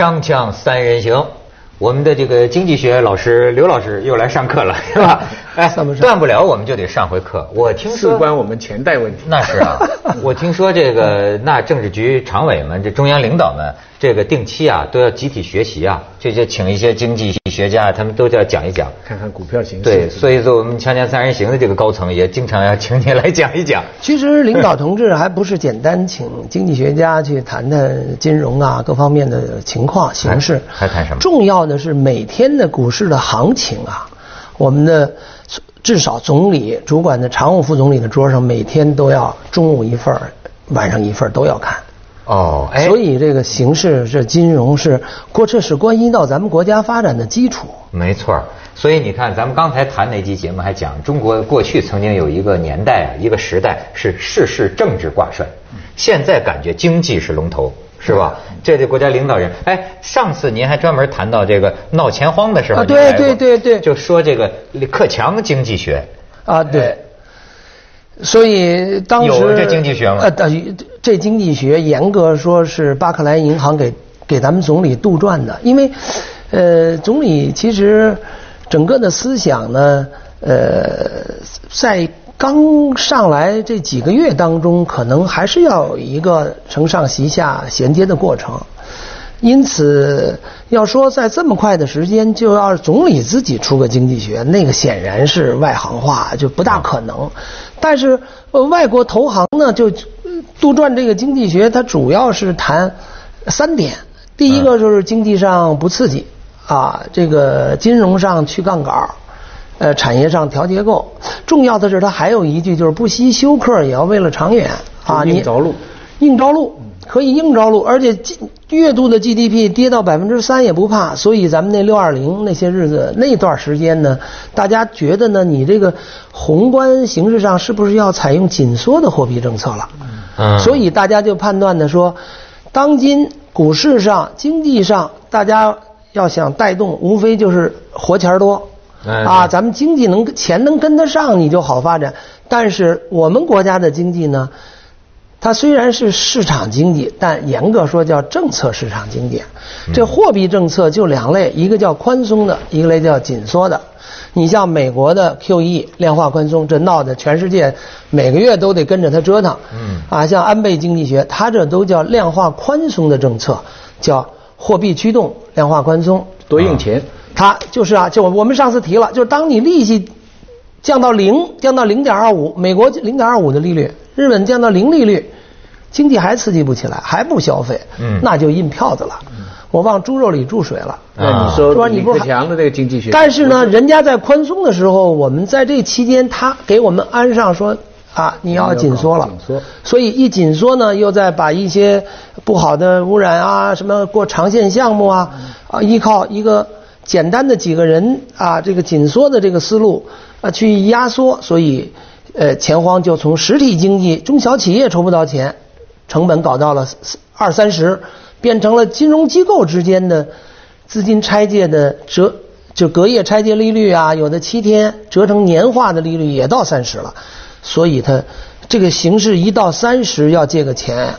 锵锵三人行，我们的这个经济学老师刘老师又来上课了，是吧？哎，断不了我们就得上回课。我听说事关我们钱袋问题。那是啊，我听说这个那政治局常委们、这中央领导们，这个定期啊都要集体学习啊，这就请一些经济学家，他们都要讲一讲，看看股票形势。对，所以说我们锵锵三人行的这个高层也经常要请你来讲一讲。其实领导同志还不是简单请经济学家去谈谈金融啊各方面的情况形势，还谈什么？重要的是每天的股市的行情啊，我们的。至少总理主管的常务副总理的桌上每天都要中午一份晚上一份都要看。哦，哎，所以这个形势这金融是过这是关系到咱们国家发展的基础。没错，所以你看咱们刚才谈那期节目还讲中国过去曾经有一个年代啊，一个时代是事事政治挂帅，现在感觉经济是龙头。是吧？这这国家领导人，哎，上次您还专门谈到这个闹钱荒的时候，对对对对，就说这个李克强经济学，啊对，所以当时有这经济学吗？呃，等于这经济学严格说是巴克莱银行给给咱们总理杜撰的，因为，呃，总理其实整个的思想呢，呃，在。刚上来这几个月当中，可能还是要有一个承上启下衔接的过程，因此要说在这么快的时间就要总理自己出个经济学，那个显然是外行话，就不大可能。但是外国投行呢，就杜撰这个经济学，它主要是谈三点：第一个就是经济上不刺激，啊，这个金融上去杠杆。呃，产业上调结构，重要的是它还有一句就是不惜休克也要为了长远啊！你着陆，硬着陆可以硬着陆，而且月度的 GDP 跌到百分之三也不怕。所以咱们那六二零那些日子那段时间呢，大家觉得呢，你这个宏观形势上是不是要采用紧缩的货币政策了？嗯，所以大家就判断的说，当今股市上、经济上，大家要想带动，无非就是活钱多。啊，咱们经济能钱能跟得上，你就好发展。但是我们国家的经济呢，它虽然是市场经济，但严格说叫政策市场经济。这货币政策就两类，一个叫宽松的，一个类叫紧缩的。你像美国的 QE 量化宽松，这闹得全世界每个月都得跟着它折腾。嗯。啊，像安倍经济学，它这都叫量化宽松的政策，叫货币驱动量化宽松，多印钱。它就是啊，就我们上次提了，就是当你利息降到零，降到零点二五，美国零点二五的利率，日本降到零利率，经济还刺激不起来，还不消费，嗯，那就印票子了，我往猪肉里注水了。那你说李克强的这个经济学，但是呢，人家在宽松的时候，我们在这期间，他给我们安上说啊，你要紧缩了，紧缩，所以一紧缩呢，又在把一些不好的污染啊，什么过长线项目啊，啊，依靠一个。简单的几个人啊，这个紧缩的这个思路啊，去压缩，所以呃，钱荒就从实体经济、中小企业筹不到钱，成本搞到了二三十，变成了金融机构之间的资金拆借的折，就隔夜拆借利率啊，有的七天折成年化的利率也到三十了，所以它这个形势一到三十要借个钱。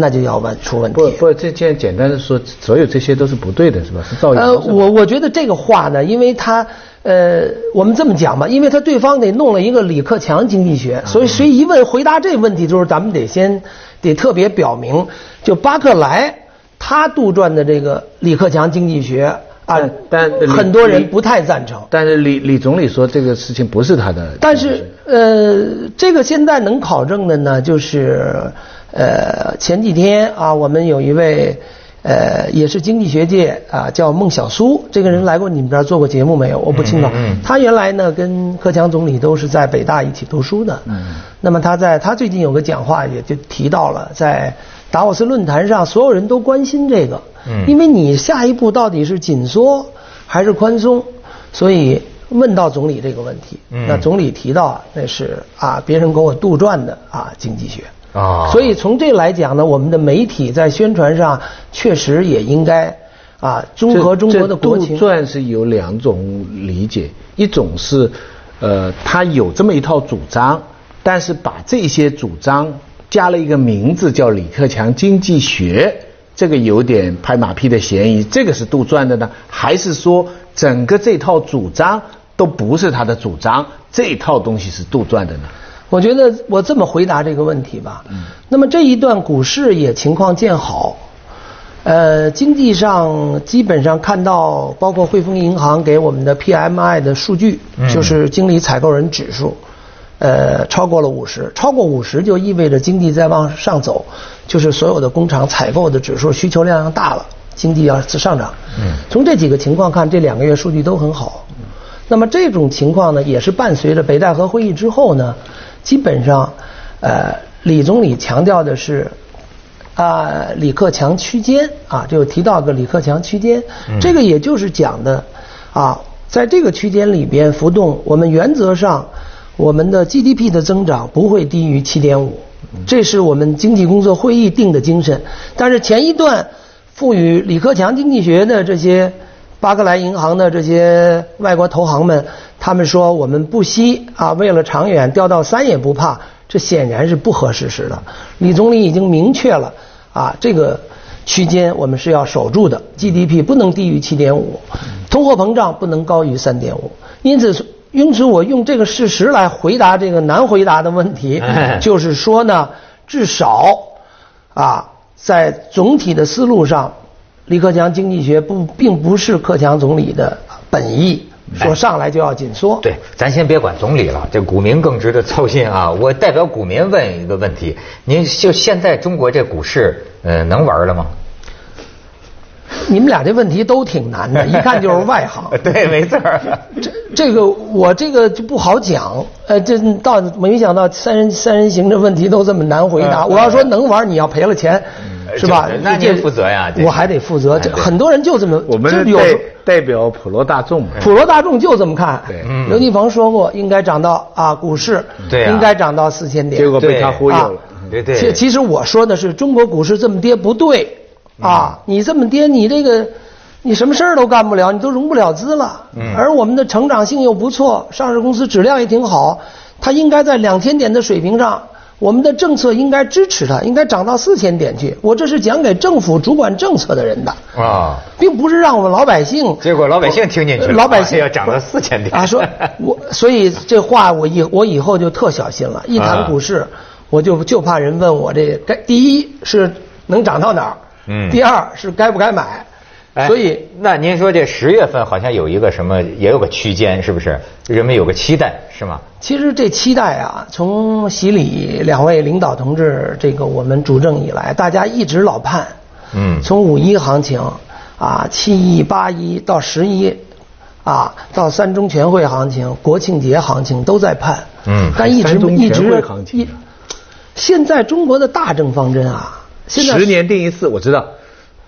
那就要问出问题。不不，这简简单的说，所有这些都是不对的，是吧？是造谣。呃，我我觉得这个话呢，因为他呃，我们这么讲吧，因为他对方得弄了一个李克强经济学，所以谁一问回答这问题，就是咱们得先得特别表明，就巴克莱他杜撰的这个李克强经济学啊，但很多人不太赞成。但是李李总理说这个事情不是他的。但是呃，这个现在能考证的呢，就是。呃，前几天啊，我们有一位呃，也是经济学界啊，叫孟小苏，这个人来过你们这儿做过节目没有？我不清楚。他原来呢，跟克强总理都是在北大一起读书的。嗯。那么他在他最近有个讲话，也就提到了，在达沃斯论坛上，所有人都关心这个。嗯。因为你下一步到底是紧缩还是宽松？所以问到总理这个问题。嗯。那总理提到那是啊，别人给我杜撰的啊，经济学。啊，所以从这来讲呢，我们的媒体在宣传上确实也应该啊，综合中国的国情。杜撰是有两种理解，一种是呃，他有这么一套主张，但是把这些主张加了一个名字叫李克强经济学，这个有点拍马屁的嫌疑，这个是杜撰的呢，还是说整个这套主张都不是他的主张，这套东西是杜撰的呢？我觉得我这么回答这个问题吧。那么这一段股市也情况见好，呃，经济上基本上看到，包括汇丰银行给我们的 PMI 的数据，就是经理采购人指数，呃，超过了五十，超过五十就意味着经济在往上走，就是所有的工厂采购的指数需求量大了，经济要上涨。嗯从这几个情况看，这两个月数据都很好。那么这种情况呢，也是伴随着北戴河会议之后呢。基本上，呃，李总理强调的是，啊，李克强区间啊，就提到个李克强区间，这个也就是讲的，啊，在这个区间里边浮动，我们原则上我们的 GDP 的增长不会低于七点五，这是我们经济工作会议定的精神。但是前一段赋予李克强经济学的这些巴克莱银行的这些外国投行们。他们说我们不惜啊，为了长远掉到三也不怕，这显然是不合事实的。李总理已经明确了啊，这个区间我们是要守住的，GDP 不能低于七点五，通货膨胀不能高于三点五。因此，因此我用这个事实来回答这个难回答的问题，就是说呢，至少啊，在总体的思路上，李克强经济学不并不是克强总理的本意。说上来就要紧缩，对，咱先别管总理了，这股民更值得操心啊！我代表股民问一个问题：您就现在中国这股市，呃，能玩了吗？你们俩这问题都挺难的，一看就是外行。对，没错。这这个我这个就不好讲，呃，这到没想到三人三人行这问题都这么难回答。我要说能玩，你要赔了钱。是吧？那您负责呀，我还得负责。这很多人就这么，我们代代表普罗大众，普罗大众就这么看。对，刘继鹏说过，应该涨到啊，股市应该涨到四千点，结果被他忽悠了。对对。其其实我说的是，中国股市这么跌不对啊，你这么跌，你这个你什么事儿都干不了，你都融不了资了。嗯。而我们的成长性又不错，上市公司质量也挺好，它应该在两千点的水平上。我们的政策应该支持它，应该涨到四千点去。我这是讲给政府主管政策的人的啊，并不是让我们老百姓。结果老百姓听进去了，老百姓要涨到四千点啊！说，我所以这话我以我以后就特小心了。一谈股市，我就就怕人问我这该第一是能涨到哪儿，嗯，第二是该不该买。所以，那您说这十月份好像有一个什么，也有个区间，是不是？人们有个期待，是吗？其实这期待啊，从习李两位领导同志这个我们主政以来，大家一直老盼。嗯。从五一行情啊，七一、八一到十一，啊，到三中全会行情、国庆节行情都在盼。嗯。但一直一直一，现在中国的大政方针啊，十年定一次，我知道，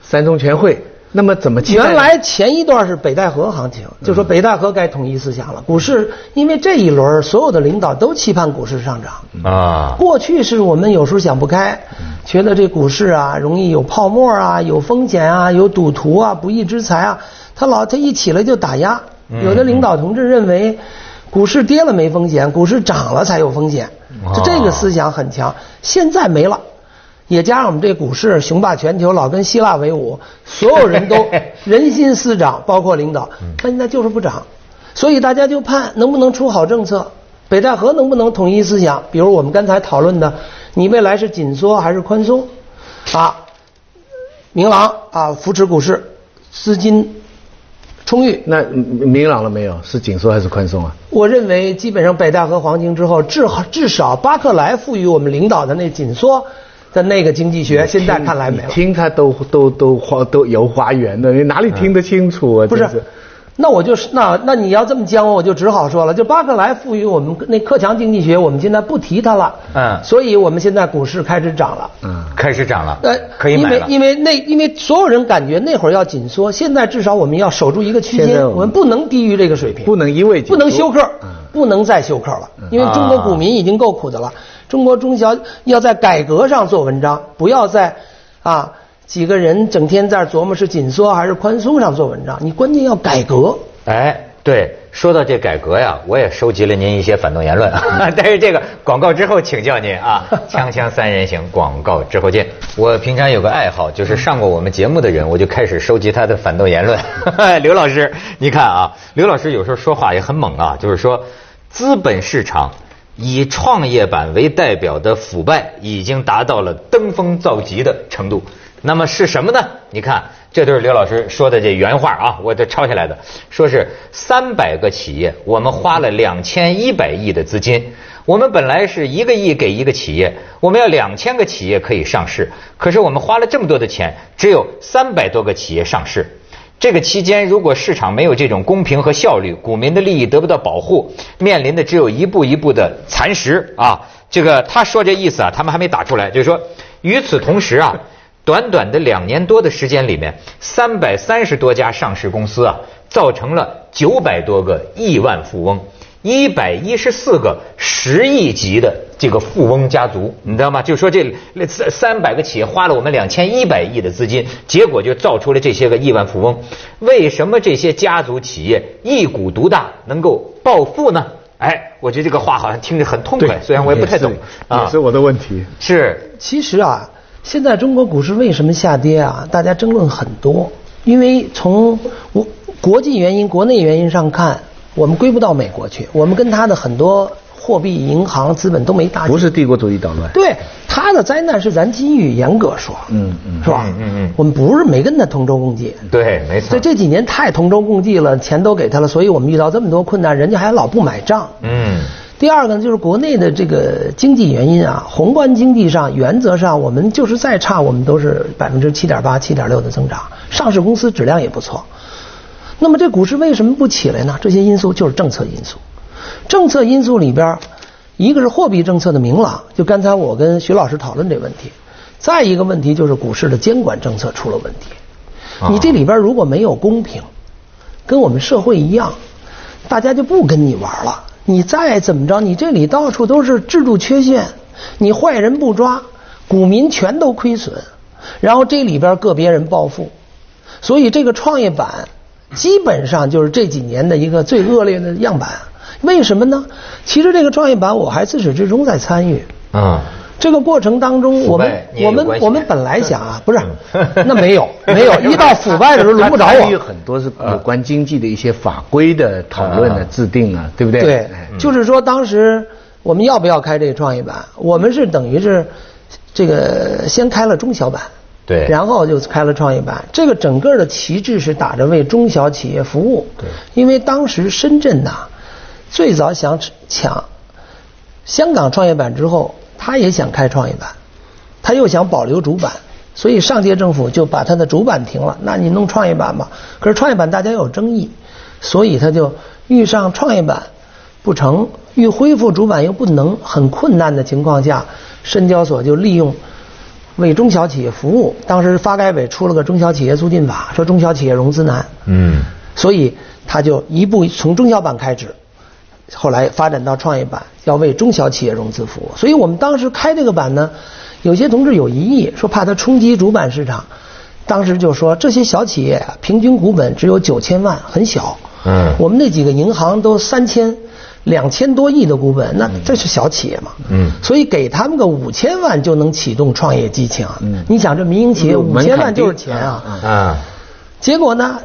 三中全会。那么怎么？原来前一段是北戴河行情，就说北戴河该统一思想了。股市因为这一轮所有的领导都期盼股市上涨啊。过去是我们有时候想不开，觉得这股市啊容易有泡沫啊，有风险啊，有赌徒啊，不义之财啊。他老他一起来就打压。有的领导同志认为，股市跌了没风险，股市涨了才有风险。就这个思想很强，现在没了。也加上我们这股市雄霸全球，老跟希腊为伍，所有人都 人心思涨，包括领导，那现在就是不涨，所以大家就盼能不能出好政策，北戴河能不能统一思想？比如我们刚才讨论的，你未来是紧缩还是宽松？啊，明朗啊，扶持股市，资金充裕。那明朗了没有？是紧缩还是宽松啊？我认为基本上北戴河黄金之后，至至少巴克莱赋予我们领导的那紧缩。的那个经济学，现在看来没了。听他都都都花都游花园的，你哪里听得清楚啊？不是，那我就是那那你要这么讲，我就只好说了，就巴克莱赋予我们那克强经济学，我们现在不提它了。嗯。所以我们现在股市开始涨了。嗯，开始涨了。呃，可以买了。因为因为那因为所有人感觉那会儿要紧缩，现在至少我们要守住一个区间，我们不能低于这个水平。不能因为不能休克，不能再休克了，因为中国股民已经够苦的了。中国中小要在改革上做文章，不要在啊几个人整天在琢磨是紧缩还是宽松上做文章。你关键要改革。哎，对，说到这改革呀，我也收集了您一些反动言论，但是这个广告之后请教您啊。锵锵三人行，广告之后见。我平常有个爱好，就是上过我们节目的人，我就开始收集他的反动言论。刘老师，你看啊，刘老师有时候说话也很猛啊，就是说，资本市场以创业板为代表的腐败已经达到了登峰造极的程度。那么是什么呢？你看。这都是刘老师说的这原话啊，我这抄下来的，说是三百个企业，我们花了两千一百亿的资金，我们本来是一个亿给一个企业，我们要两千个企业可以上市，可是我们花了这么多的钱，只有三百多个企业上市。这个期间，如果市场没有这种公平和效率，股民的利益得不到保护，面临的只有一步一步的蚕食啊。这个他说这意思啊，他们还没打出来，就是说，与此同时啊。短短的两年多的时间里面，三百三十多家上市公司啊，造成了九百多个亿万富翁，一百一十四个十亿级的这个富翁家族，你知道吗？就说这三三百个企业花了我们两千一百亿的资金，结果就造出了这些个亿万富翁。为什么这些家族企业一股独大，能够暴富呢？哎，我觉得这个话好像听着很痛快，虽然我也不太懂啊。也是我的问题。是，其实啊。现在中国股市为什么下跌啊？大家争论很多，因为从国国际原因、国内原因上看，我们归不到美国去，我们跟他的很多货币、银行、资本都没大。不是帝国主义捣乱。对，他的灾难是咱机遇，严格说，嗯嗯，是吧？嗯嗯，我们不是没跟他同舟共济。对，没错。所以这几年太同舟共济了，钱都给他了，所以我们遇到这么多困难，人家还老不买账。嗯。第二个呢，就是国内的这个经济原因啊，宏观经济上原则上我们就是再差，我们都是百分之七点八、七点六的增长，上市公司质量也不错。那么这股市为什么不起来呢？这些因素就是政策因素。政策因素里边，一个是货币政策的明朗，就刚才我跟徐老师讨论这问题；再一个问题就是股市的监管政策出了问题。你这里边如果没有公平，跟我们社会一样，大家就不跟你玩了。你再怎么着，你这里到处都是制度缺陷，你坏人不抓，股民全都亏损，然后这里边个别人暴富，所以这个创业板基本上就是这几年的一个最恶劣的样板。为什么呢？其实这个创业板我还自始至终在参与。啊。这个过程当中，我们我们我们本来想啊，不是，那没有 没有，一到腐败的时候轮不着我。有很多是有关经济的一些法规的讨论的制定啊，对不对？对，就是说当时我们要不要开这个创业板？我们是等于是这个先开了中小板，对，然后就开了创业板。这个整个的旗帜是打着为中小企业服务。对，因为当时深圳呐，最早想抢香港创业板之后。他也想开创业板，他又想保留主板，所以上届政府就把他的主板停了。那你弄创业板吧，可是创业板大家有争议，所以他就遇上创业板不成，欲恢复主板又不能，很困难的情况下，深交所就利用为中小企业服务。当时发改委出了个中小企业促进法，说中小企业融资难，嗯，所以他就一步从中小板开始。后来发展到创业板，要为中小企业融资服务。所以我们当时开这个板呢，有些同志有疑义，说怕它冲击主板市场。当时就说这些小企业啊，平均股本只有九千万，很小。嗯。我们那几个银行都三千、两千多亿的股本，那这是小企业嘛？嗯。所以给他们个五千万就能启动创业激情。嗯。你想这民营企业五千万就是钱啊。啊。结果呢？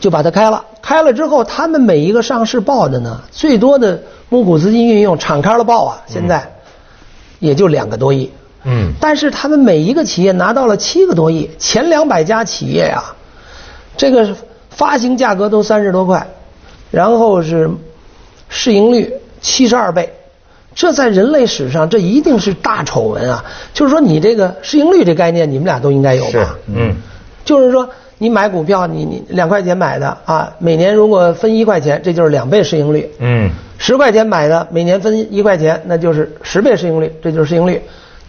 就把它开了，开了之后，他们每一个上市报的呢，最多的募股资金运用敞开了报啊，现在也就两个多亿。嗯。但是他们每一个企业拿到了七个多亿，前两百家企业啊，这个发行价格都三十多块，然后是市盈率七十二倍，这在人类史上这一定是大丑闻啊！就是说，你这个市盈率这概念，你们俩都应该有吧？嗯。就是说。你买股票，你你两块钱买的啊，每年如果分一块钱，这就是两倍市盈率。嗯，十块钱买的，每年分一块钱，那就是十倍市盈率，这就是市盈率。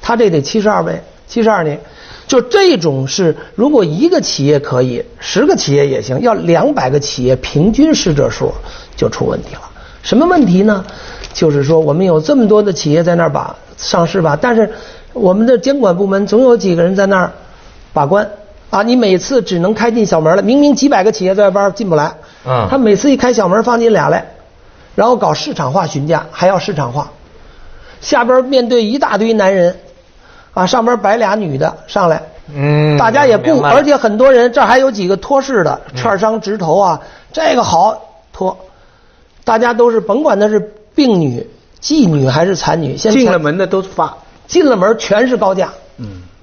它这得七十二倍，七十二年，就这种是，如果一个企业可以，十个企业也行，要两百个企业平均是这数，就出问题了。什么问题呢？就是说我们有这么多的企业在那儿把上市吧，但是我们的监管部门总有几个人在那儿把关。啊，你每次只能开进小门了，明明几百个企业在外边进不来，嗯他每次一开小门放进俩来，然后搞市场化询价，还要市场化。下边面对一大堆男人，啊，上边摆俩女的上来，嗯大家也顾，而且很多人这儿还有几个托市的，券商直投啊，这个好托，大家都是甭管他是病女、妓女还是残女，进了门的都发，进了门全是高价。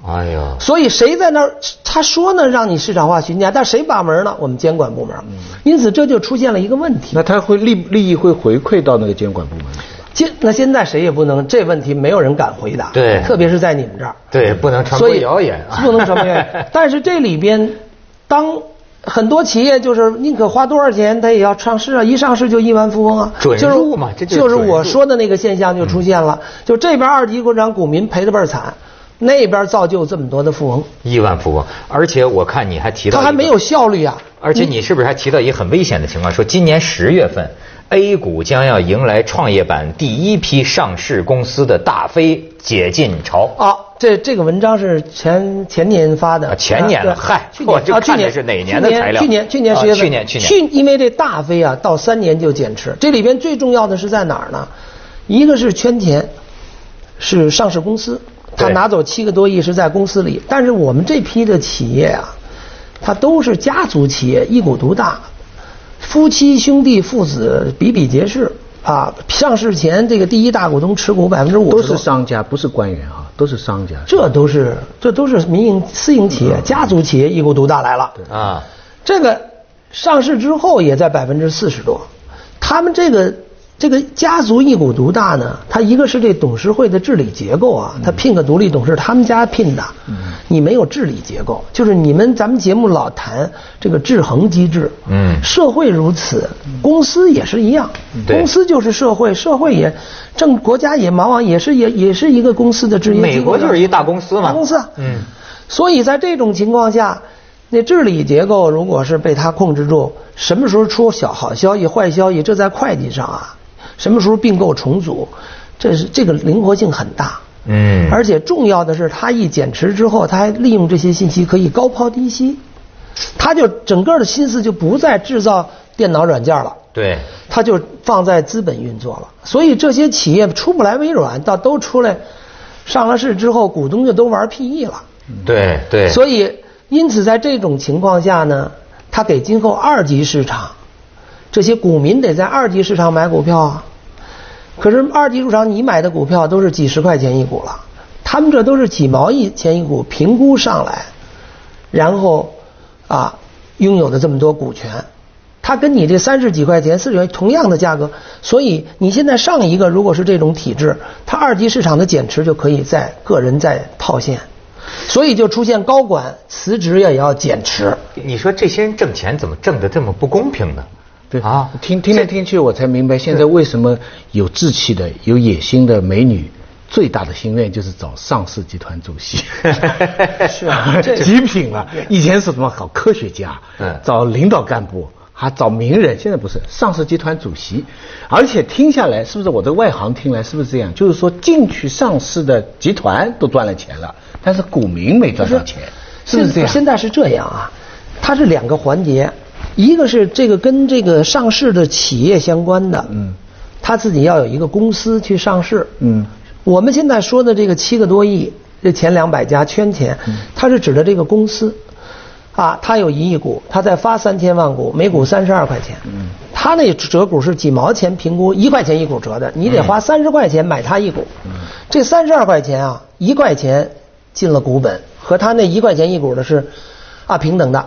哎呀，所以谁在那儿？他说呢，让你市场化询价，但谁把门呢？我们监管部门。因此这就出现了一个问题。那他会利利益会回馈到那个监管部门？现那现在谁也不能这问题没有人敢回答。对特别是在你们这儿。对，不能传播所以谣言啊，不能传播谣言。但是这里边，当很多企业就是宁可花多少钱，他也要上市啊，一上市就亿万富翁啊，准就是入嘛这就是就是我说的那个现象就出现了，就这边二级国产股民赔的倍儿惨，那边造就这么多的富翁，亿万富翁，而且我看你还提到他还没有效率啊。而且你是不是还提到一个很危险的情况？说今年十月份，A 股将要迎来创业板第一批上市公司的大飞解禁潮。啊，这这个文章是前前年发的，啊前年了嗨去年啊，去年是哪年的材料去年去年啊十月份，去年去年去因为这大飞啊，到三年就减持。这里边最重要的是在哪儿呢？一个是圈钱，是上市公司，他拿走七个多亿是在公司里，但是我们这批的企业啊，它都是家族企业，一股独大，夫妻兄弟父子比比皆是啊。上市前这个第一大股东持股百分之五都是商家，不是官员啊，都是商家。这都是这都是民营私营企业、家族企业一股独大来了。啊，这个上市之后也在百分之四十多，他们这个这个家族一股独大呢，它一个是这董事会的治理结构啊，他聘个独立董事，他们家聘的，你没有治理结构，就是你们咱们节目老谈这个制衡机制，嗯。社会如此，公司也是一样，对。公司就是社会，社会也政国家也往往也是也也是一个公司的制约机构美国就是一大公司嘛。大公司。啊，嗯，所以在这种情况下，那治理结构如果是被他控制住，什么时候出小好消息、坏消息，这在会计上啊，什么时候并购重组，这是这个灵活性很大。嗯而且重要的是，它一减持之后，它还利用这些信息可以高抛低吸，它就整个的心思就不再制造电脑软件了。对，它就放在资本运作了。所以这些企业出不来微软，到都出来上了市之后，股东就都玩 PE 了。对对，所以，因此在这种情况下呢，它给今后二级市场这些股民得在二级市场买股票啊。可是二级市场你买的股票都是几十块钱一股了，他们这都是几毛一钱一股评估上来，然后啊拥有的这么多股权，它跟你这三十几块钱、四十块钱同样的价格，所以你现在上一个如果是这种体制，它二级市场的减持就可以在个人在套现，所以就出现高管辞职也要减持。你说这些人挣钱怎么挣得这么不公平呢？对啊，听听来听去，我才明白现在为什么有志气的、有野心的美女，最大的心愿就是找上市集团主席。是 啊这极品了。以前是什么搞科学家，嗯找领导干部，还找名人，现在不是上市集团主席。而且听下来，是不是我的外行听来是不是这样？就是说进去上市的集团都赚了钱了，但是股民没赚到钱，是不是这样？现在是这样啊，它是两个环节，一个是这个跟这个上市的企业相关的，嗯，他自己要有一个公司去上市，嗯，我们现在说的这个七个多亿，这前两百家圈钱，它是指的这个公司。啊，它有一亿股，它再发三千万股，每股三十二块钱。嗯，它那折股是几毛钱评估，一块钱一股折的，你得花三十块钱买它一股。嗯，这三十二块钱啊，一块钱进了股本，和它那一块钱一股的是啊平等的。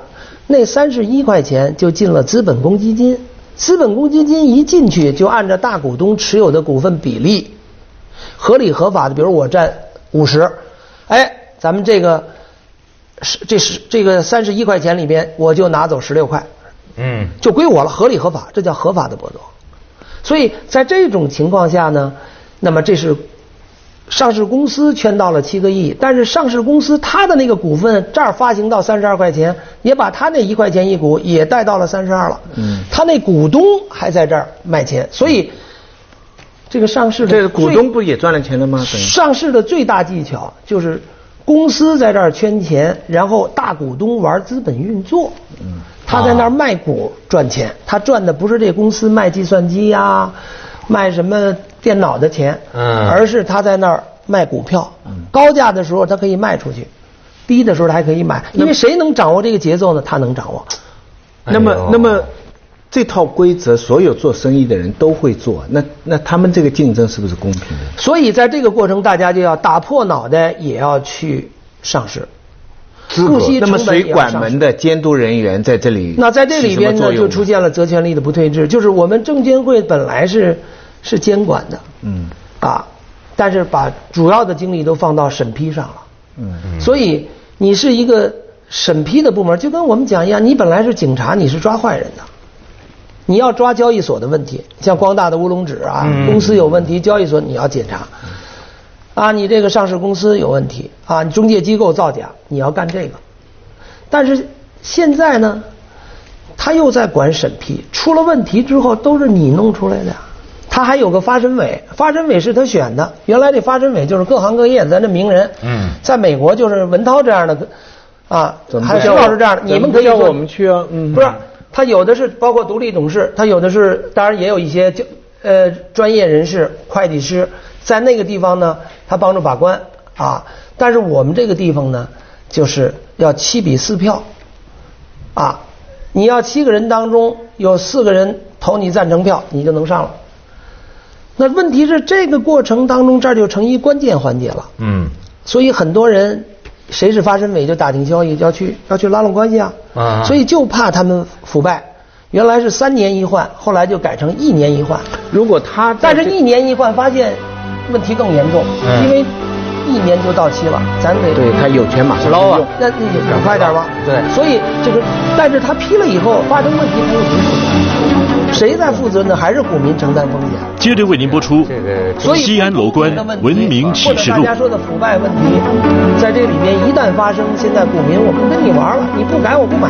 那三十一块钱就进了资本公积金，资本公积金一进去就按照大股东持有的股份比例，合理合法的，比如我占五十，哎，咱们这个是这是这个三十一块钱里边，我就拿走十六块，嗯，就归我了，合理合法，这叫合法的剥夺。所以在这种情况下呢，那么这是上市公司圈到了七个亿，但是上市公司它的那个股份这儿发行到三十二块钱，也把他那一块钱一股也带到了三十二了。嗯他那股东还在这儿卖钱，所以这个上市的这个股东不也赚了钱了吗？上市的最大技巧就是公司在这儿圈钱，然后大股东玩资本运作。嗯，他在那儿卖股赚钱，他赚的不是这公司卖计算机呀、卖什么电脑的钱，嗯而是他在那儿卖股票。高价的时候他可以卖出去，低的时候他还可以买，因为谁能掌握这个节奏呢？他能掌握。那么那么这套规则，所有做生意的人都会做，那那他们这个竞争是不是公平的？所以在这个过程，大家就要打破脑袋也要去上市。资不惜那么成本水管门的监督人员在这里，那在这里边呢，就出。现了责权利的不退制，就是我们证监会本来是是监管的，嗯啊，但是把主要的精力都放到审批上了，嗯所以你是一个审批的部门，就跟我们讲一样，你本来是警察，你是抓坏人的。你要抓交易所的问题，像光大的乌龙指啊，嗯公司有问题，交易所你要检查。啊，你这个上市公司有问题啊，你中介机构造假，你要干这个。但是现在呢，他又在管审批，出了问题之后都是你弄出来的呀。他还有个发审委，发审委是他选的。原来这发审委就是各行各业咱这名人。嗯在美国就是文涛这样的，啊，还有徐老师这样的，你们可以我们去啊？嗯，不是，他有的是包括独立董事，他有的是，当然也有一些就呃专业人士、会计师，在那个地方呢，他帮助把关啊。但是我们这个地方呢，就是要七比四票啊，你要七个人当中有四个人投你赞成票，你就能上了。那问题是这个过程当中，这儿就成一关键环节了。嗯所以很多人谁是发审委就打听消息，要去要去拉拢关系啊。啊所以就怕他们腐败。原来是三年一换，后来就改成一年一换。如果他但是一年一换，发现问题更严重，嗯因为一年就到期了，咱得对他有权马上捞啊用那那就赶快点吧。对所以这个，但是他批了以后发生问题，他又不负责，谁在负责呢？还是股民承担风险。接着为您播出这个西安楼观文明启示录或者大家说的腐败问题，在这里面一旦发生，现在股民我不跟你玩了，你不改我不买。